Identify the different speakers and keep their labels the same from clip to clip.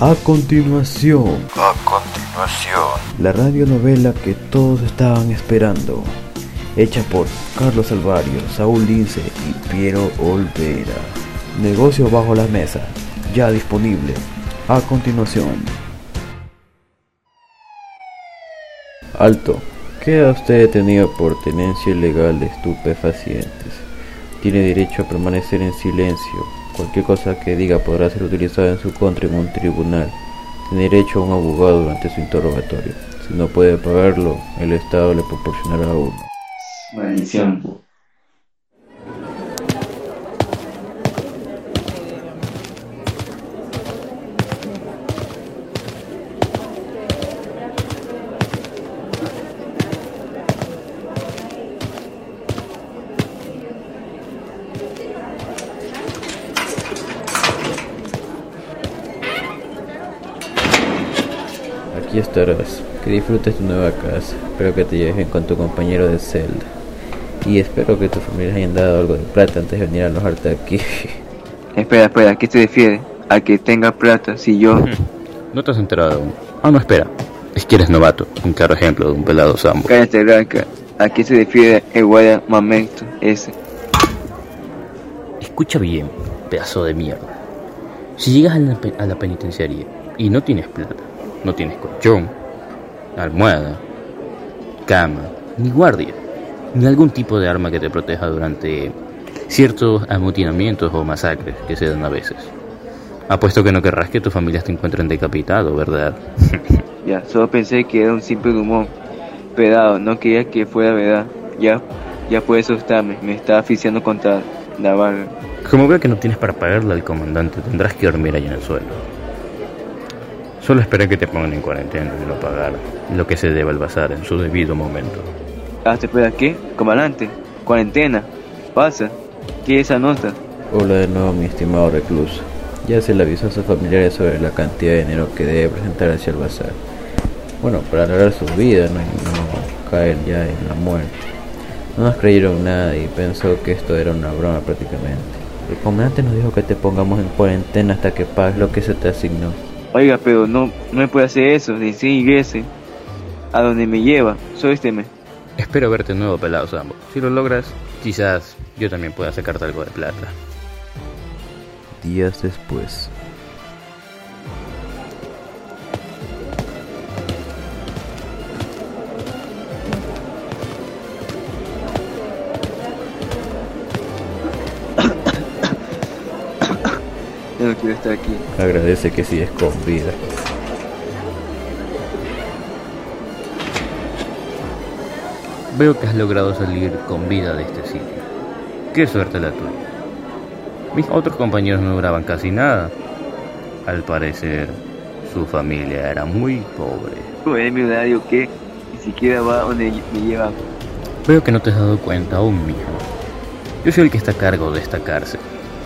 Speaker 1: A continuación,
Speaker 2: A continuación,
Speaker 1: la radionovela que todos estaban esperando, hecha por Carlos Alvario, Saúl Lince y Piero Olvera. Negocio bajo la mesa, ya disponible. A continuación. Alto. Queda usted detenido por tenencia ilegal de estupefacientes. Tiene derecho a permanecer en silencio. Cualquier cosa que diga podrá ser utilizada en su contra en un tribunal. Tiene derecho a un abogado durante su interrogatorio. Si no puede pagarlo, el Estado le proporcionará uno.
Speaker 3: Maldición.
Speaker 1: Aquí estarás. Que disfrutes tu nueva casa. Espero que te lleves bien con tu compañero de celda. Y espero que tus familias hayan dado algo de plata antes de venir a alojarte aquí.
Speaker 3: Espera, espera, ¿a qué se refiere? A que tenga plata, si yo...
Speaker 4: No te has enterado aún. Ah, no, espera. Es que eres novato. Un claro ejemplo de un pelado sambo.
Speaker 3: Cállate, Blanca. ¿A qué se refiere el guardia mamento ese?
Speaker 4: Escucha bien, pedazo de mierda. Si llegas a la, a la penitenciaría y no tienes plata, no tienes colchón, almohada, cama, ni guardia, ni algún tipo de arma que te proteja durante ciertos amotinamientos o masacres que se dan a veces. Apuesto que no querrás que tus familias te encuentren decapitado, ¿verdad?
Speaker 3: Ya, solo pensé que era un simple rumor. Pedado, no quería que fuera verdad. Ya, ya puedes asustarme, me está asfixiando contra la.
Speaker 4: Como veo que no tienes para pagarle al comandante, tendrás que dormir ahí en el suelo. Solo espera que te pongan en cuarentena y lo pagar lo que se deba al bazar en su debido momento.
Speaker 3: Hasta espera, ¿qué? Comandante, cuarentena, pasa, ¿qué es esa nota?
Speaker 1: Hola de nuevo, mi estimado recluso. Ya se le avisó a sus familiares sobre la cantidad de dinero que debe presentar hacia el bazar. Bueno, para alargar su vida, no, no caer ya en la muerte. No nos creyeron nada y pensó que esto era una broma prácticamente. El comandante nos dijo que te pongamos en cuarentena hasta que pagues lo que se te asignó.
Speaker 3: Oiga, pero no, no me puede hacer eso, decir ingrese a donde me lleva, suélteme.
Speaker 4: Espero verte nuevo, pelado Sambo. Si lo logras, quizás yo también pueda sacarte algo de plata.
Speaker 1: Días después.
Speaker 3: Yo no quiero estar aquí.
Speaker 1: Agradece que sigues con vida.
Speaker 4: Veo que has logrado salir con vida de este sitio. Qué suerte la tuya. Mis otros compañeros no duraban casi nada. Al parecer, su familia era muy pobre.
Speaker 3: ¿Cómo es mi horario que ni siquiera va donde me lleva?
Speaker 4: Veo que no te has dado cuenta aún mismo. Yo soy el que está a cargo de esta cárcel.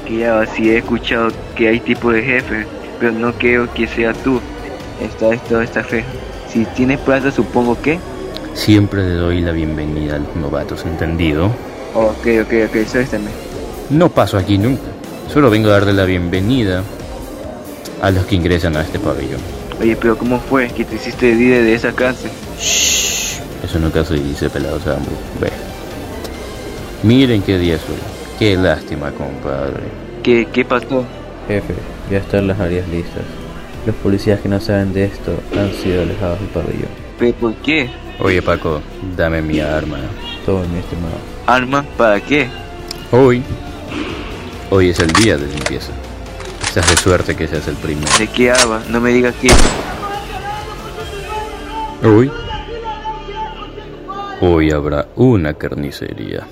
Speaker 3: Que ya sí he escuchado que hay tipo de jefe, pero no creo que sea tú. Esta es toda esta fe. Si tienes plata, supongo que.
Speaker 4: Siempre le doy la bienvenida a los novatos, ¿entendido?
Speaker 3: Ok, ok, ok, suéltame.
Speaker 4: No paso aquí nunca. Solo vengo a darle la bienvenida a los que ingresan a este pabellón.
Speaker 3: Oye, pero ¿cómo fue que te hiciste líder de esa cárcel?
Speaker 4: Shh, eso nunca se dice, pelado Sambo. Ve. Miren qué día es hoy. Qué lástima, compadre.
Speaker 3: ¿Qué, qué pasó?
Speaker 1: Jefe, ya están las áreas listas. Los policías que no saben de esto han sido alejados del pabellón.
Speaker 3: ¿Pero por qué?
Speaker 4: Oye, Paco, dame mi arma.
Speaker 1: Todo, mi estimado.
Speaker 3: ¿Arma? ¿Para qué?
Speaker 4: Hoy. Hoy es el día de limpieza. Estás de suerte que seas el primero.
Speaker 3: ¿De qué habla? No me digas que...
Speaker 4: Hoy. Hoy habrá una carnicería.